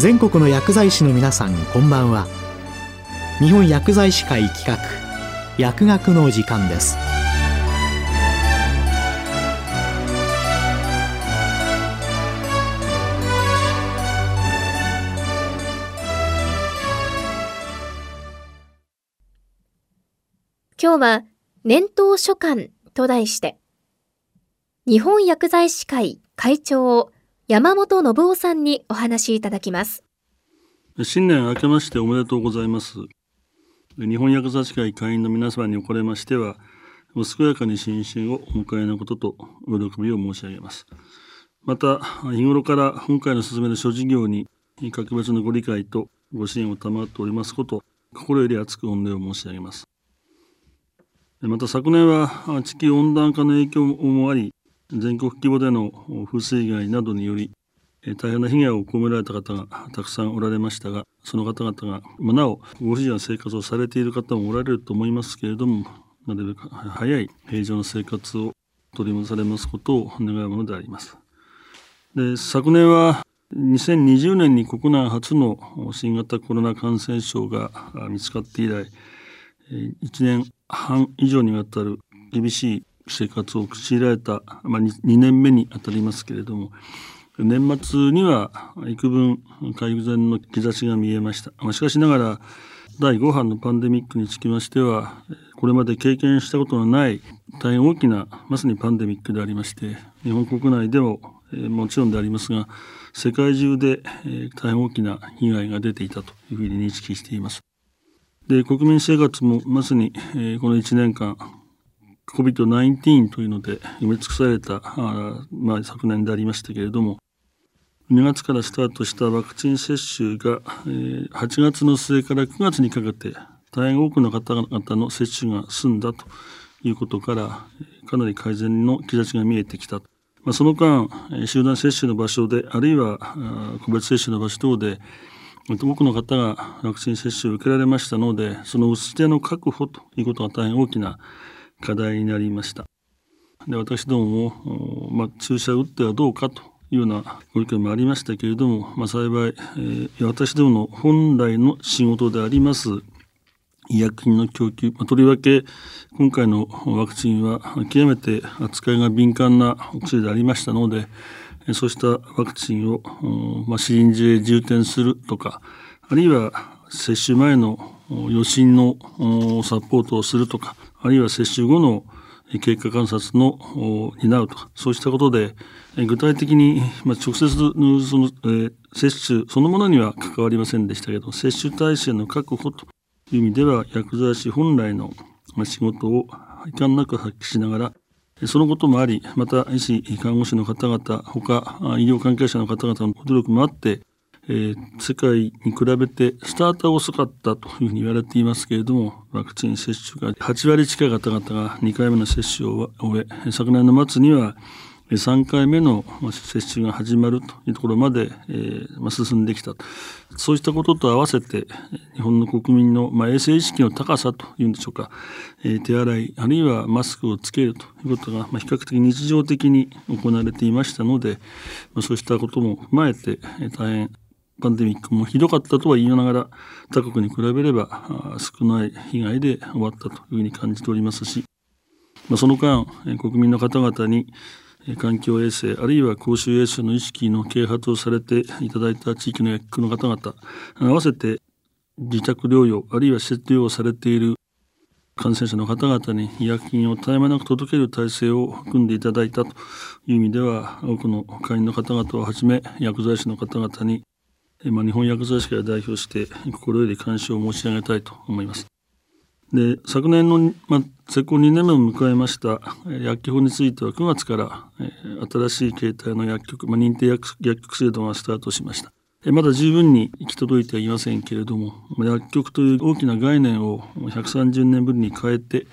全国の薬剤師の皆さんこんばんは。日本薬剤師会企画薬学の時間です。今日は年頭書簡と題して日本薬剤師会会長山本信夫さんにお話しいただきます。新年明けましておめでとうございます。日本薬剤師会会員の皆様におかれましては、お健やかに新春をお迎えのこととお喜びを申し上げます。また、日頃から本会の進める諸事業に格別のご理解とご支援を賜っておりますこと、心より厚く御礼を申し上げます。また昨年は地球温暖化の影響もあり、全国規模での風水害などにより大変な被害を被られた方がたくさんおられましたがその方々がなおご不自由な生活をされている方もおられると思いますけれどもなるべく早い平常の生活を取り戻されますことを願うものであります。で昨年は2020年に国内初の新型コロナ感染症が見つかって以来1年半以上にわたる厳しい生活を強いられた、まあ、2, 年目にあたりますけれども年末には幾分改善の兆しが見えました、まあ、しかしながら第5波のパンデミックにつきましてはこれまで経験したことのない大変大きなまさにパンデミックでありまして日本国内でもえもちろんでありますが世界中でえ大変大きな被害が出ていたというふうに認識しています。で国民生活もまさにえこの1年間 COVID-19 というので埋め尽くされたあ、まあ、昨年でありましたけれども2月からスタートしたワクチン接種が、えー、8月の末から9月にかけて大変多くの方々の接種が済んだということからかなり改善の兆しが見えてきた。まあ、その間集団接種の場所であるいは個別接種の場所等で多くの方がワクチン接種を受けられましたのでその打ち手の確保ということが大変大きな課題になりました。で私どもも、まあ、注射打ってはどうかというようなご意見もありましたけれども、まあ、幸い、えー、私どもの本来の仕事であります医薬品の供給、まあ、とりわけ今回のワクチンは極めて扱いが敏感なお薬でありましたのでそうしたワクチンを、まあ、シリンジへ充填するとかあるいは接種前の予診のサポートをするとかあるいは接種後の経過観察の担うとそうしたことで具体的に、まあ、直接その、えー、接種そのものには関わりませんでしたけど接種体制の確保という意味では薬剤師本来の仕事を遺憾なく発揮しながらそのこともありまた医師看護師の方々他医療関係者の方々の努力もあってえー、世界に比べてスタートは遅かったというふうに言われていますけれどもワクチン接種が8割近い方々が2回目の接種を終え昨年の末には3回目の接種が始まるというところまで、えー、進んできたそうしたことと合わせて日本の国民の、まあ、衛生意識の高さというんでしょうか、えー、手洗いあるいはマスクをつけるということが、まあ、比較的日常的に行われていましたので、まあ、そうしたことも踏まえて、大変パンデミックもひどかったとは言いながら他国に比べれば少ない被害で終わったというふうに感じておりますし、まあ、その間国民の方々に環境衛生あるいは公衆衛生の意識の啓発をされていただいた地域の薬局の方々合わせて自宅療養あるいは施設療養されている感染者の方々に医薬品を絶え間なく届ける体制を組んでいただいたという意味では多くの会員の方々をはじめ薬剤師の方々にまあ、日本薬剤師会を代表して心より感謝を申し上げたいと思います。で昨年の、まあ、施行2年目を迎えました薬局法については9月から、え新しい形態の薬局、まあ、認定薬薬局制度がスタートしました。まだ十分に行き届いてはいませんけれども薬局という大きな概念を130年ぶりに変えて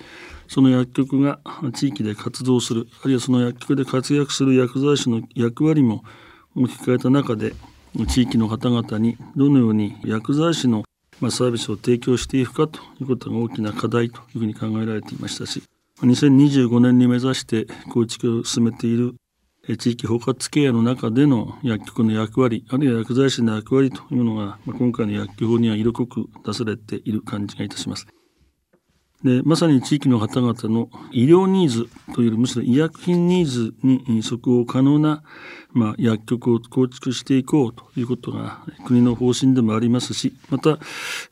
その薬局が地域で活動するあるいはその薬局で活躍する薬剤師の役割も置き換えた中で地域の方々にどのように薬剤師のまサービスを提供していくかということが大きな課題というふうに考えられていましたし2025年に目指して構築を進めている地域包括ケアの中での薬局の役割、あるいは薬剤師の役割というのが、今回の薬局法には色濃く出されている感じがいたします。でまさに地域の方々の医療ニーズというよりむしろ医薬品ニーズに即応可能な、まあ、薬局を構築していこうということが国の方針でもありますしまた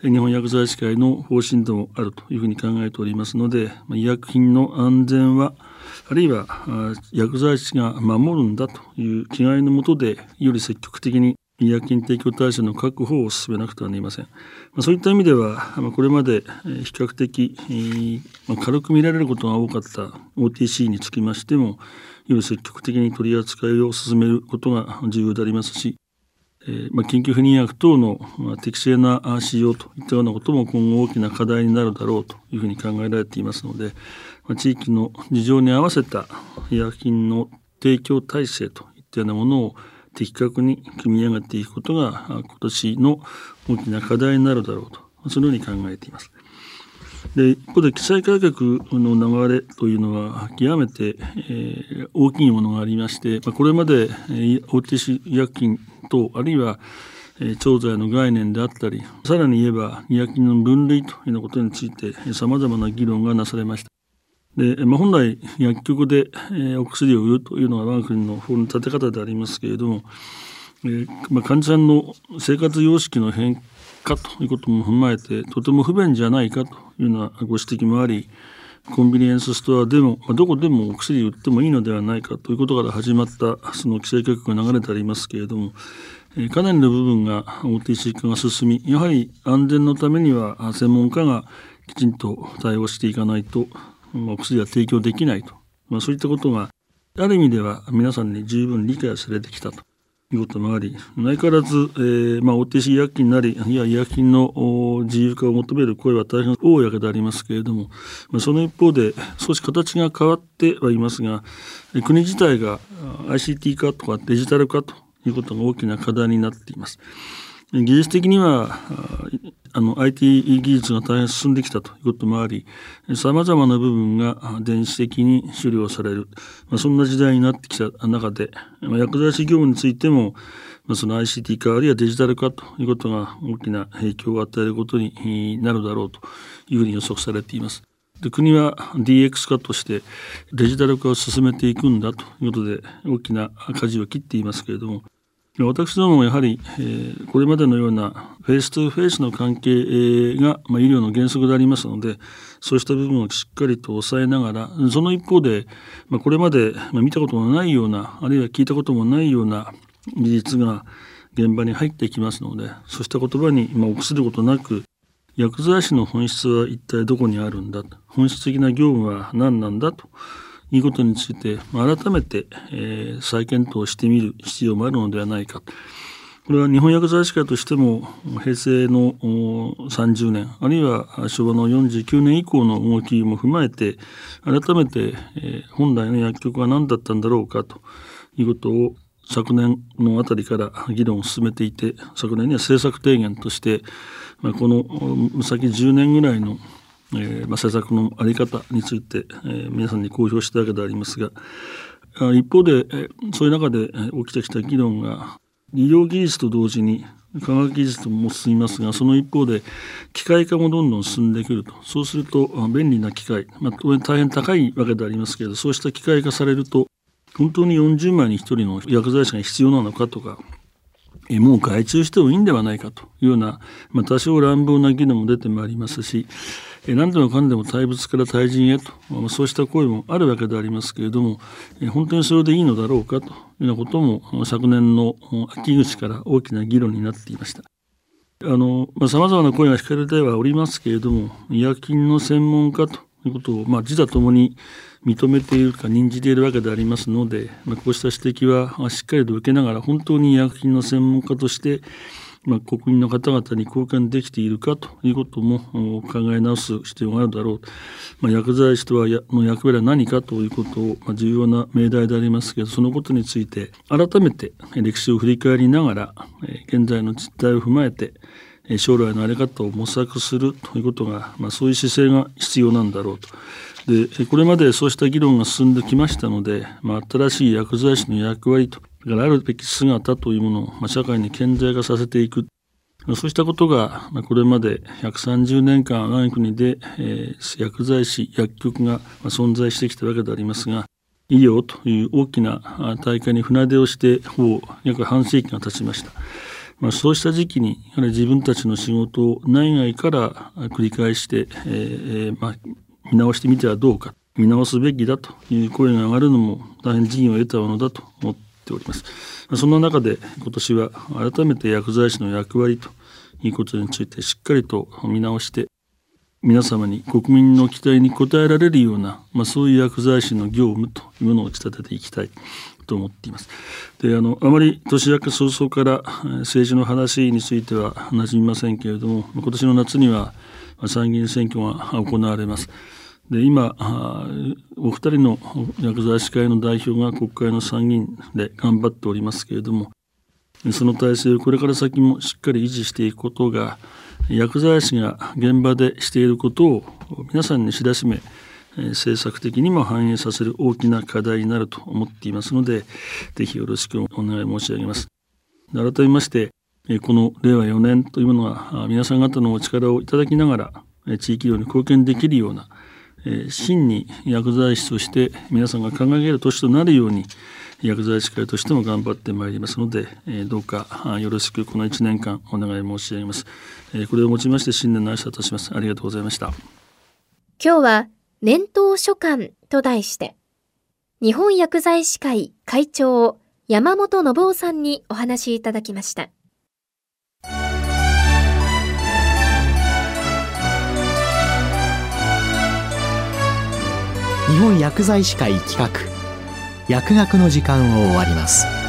日本薬剤師会の方針でもあるというふうに考えておりますのでま医薬品の安全はあるいは薬剤師が守るんだという気概のもとでより積極的に医薬品提供体制の確保を進めなくてはなりません。まあ、そういった意味では、まあ、これまで比較的、まあ、軽く見られることが多かった OTC につきましても、より積極的に取り扱いを進めることが重要でありますし、えーまあ、緊急不妊薬等の、まあ、適正な使用といったようなことも今後大きな課題になるだろうというふうに考えられていますので、まあ、地域の事情に合わせた医薬品の提供体制といったようなものを的確に組み上げていくことが今年の大きな課題になるだろうとそのように考えています。で一方で記載改革の流れというのは極めて、えー、大きいものがありまして、まあ、これまで、えー、OTC 医薬品等あるいは、えー、調剤の概念であったりさらに言えば医薬品の分類というようなことについてさまざまな議論がなされました。で、まあ、本来薬局で、えー、お薬を売るというのが我が国の法の立て方でありますけれども、えーまあ、患者さんの生活様式の変化ということも踏まえてとても不便じゃないかというようなご指摘もありコンビニエンスストアでも、まあ、どこでもお薬を売ってもいいのではないかということから始まったその規制改革が流れてありますけれども、えー、かなりの部分が OTC 化が進みやはり安全のためには専門家がきちんと対応していかないとお薬は提供できないと、まあ、そういったことがある意味では皆さんに十分理解されてきたということもあり相変わらず、えーまあ、OTC 医薬品なりいや医薬品の自由化を求める声は大変多いわけでありますけれども、まあ、その一方で少し形が変わってはいますが国自体が ICT 化とかデジタル化ということが大きな課題になっています。技術的にはあの IT 技術が大変進んできたということもありさまざまな部分が電子的に処理をされる、まあ、そんな時代になってきた中で、まあ、薬剤師業務についても、まあ、その ICT 化あるいはデジタル化ということが大きな影響を与えることになるだろうというふうに予測されています。で国は DX 化としてデジタル化を進めていくんだということで大きな舵を切っていますけれども私どもやはり、えー、これまでのようなフェイス2フェイスの関係が、まあ、医療の原則でありますのでそうした部分をしっかりと抑えながらその一方で、まあ、これまで、見たことのないようなあるいは聞いたこともないような技術が現場に入ってきますのでそうした言葉に、臆することなく薬剤師の本質は一体どこにあるんだ本質的な業務は何なんだということについて改めて、えー、再検討してみる必要もあるのではないか。これは日本薬剤師会としても平成の30年あるいは昭和の49年以降の動きも踏まえて改めて、本来の薬局は何だったんだろうかということを昨年のあたりから議論を進めていて昨年には政策提言として、この先10年ぐらいのえーまあ、政策の在り方について、えー、皆さんに公表したわけでありますが一方で、え、そういう中で起きてきた議論が医療技術と同時に科学技術も進みますがその一方で機械化もどんどん進んでくると。そうすると便利な機械、まあ、大変高いわけでありますけれどそうした機械化されると本当に40万に1人の薬剤師が必要なのかとかもう外注してもいいんではないかというような、まあ、多少乱暴な議論も出てまいりますし何でもかんでも対物から対人へとそうした声もあるわけでありますけれども本当にそれでいいのだろうかというようなことも昨年の秋口から大きな議論になっていました。あのさまざ、まな声が聞かれてはおりますけれども医薬品の専門家ということを、まあ、自他ともに認めているか認じているわけでありますので、まあ、こうした指摘はしっかりと受けながら本当に医薬品の専門家としてまあ、国民の方々に貢献できているかということも考え直す必要があるだろう、まあ、薬剤師とはの役割は何かということを、まあ、重要な命題でありますけどそのことについて改めて歴史を振り返りながら現在の実態を踏まえて将来の在り方を模索するということが、まあ、そういう姿勢が必要なんだろうと。でこれまでそうした議論が進んできましたので、まあ、新しい薬剤師の役割とからあるべき姿というものを、まあ、社会に顕在化させていくそうしたことが、まあ、これまで130年間我が国で、えー、薬剤師薬局が存在してきたわけでありますが医療という大きな大会に船出をしてほぼ約半世紀が経ちました。まあ、そうした時期にやはり自分たちの仕事を内外から繰り返して、えーまあ、見直してみてはどうか見直すべきだという声が上がるのも大変陣を得たものだと思ってております。そんな中で今年は改めて薬剤師の役割ということについてしっかりと見直して皆様に国民の期待に応えられるような、まあ、そういう薬剤師の業務というものを打ち立てていきたいと思っています。であのあまり年明け早々から政治の話については馴染みませんけれども今年の夏には参議院選挙が行われます。で今お二人の薬剤師会の代表が国会の参議院で頑張っておりますけれどもその体制をこれから先もしっかり維持していくことが薬剤師が現場でしていることを皆さんに知らしめ政策的にも反映させる大きな課題になると思っていますのでぜひよろしくお願い申し上げます。改めましてこの令和4年というものは皆さん方のお力をいただきながら地域医療に貢献できるような真に薬剤師として皆さんが考える年となるように薬剤師会としても頑張ってまいりますので、どうかよろしくこの1年間お願い申し上げます。これをもちまして新年の挨拶とします。ありがとうございました。今日は年頭書簡と題して、日本薬剤師会会長山本信夫さんにお話しいただきました。本薬剤師会企画。薬学の時間を終わります。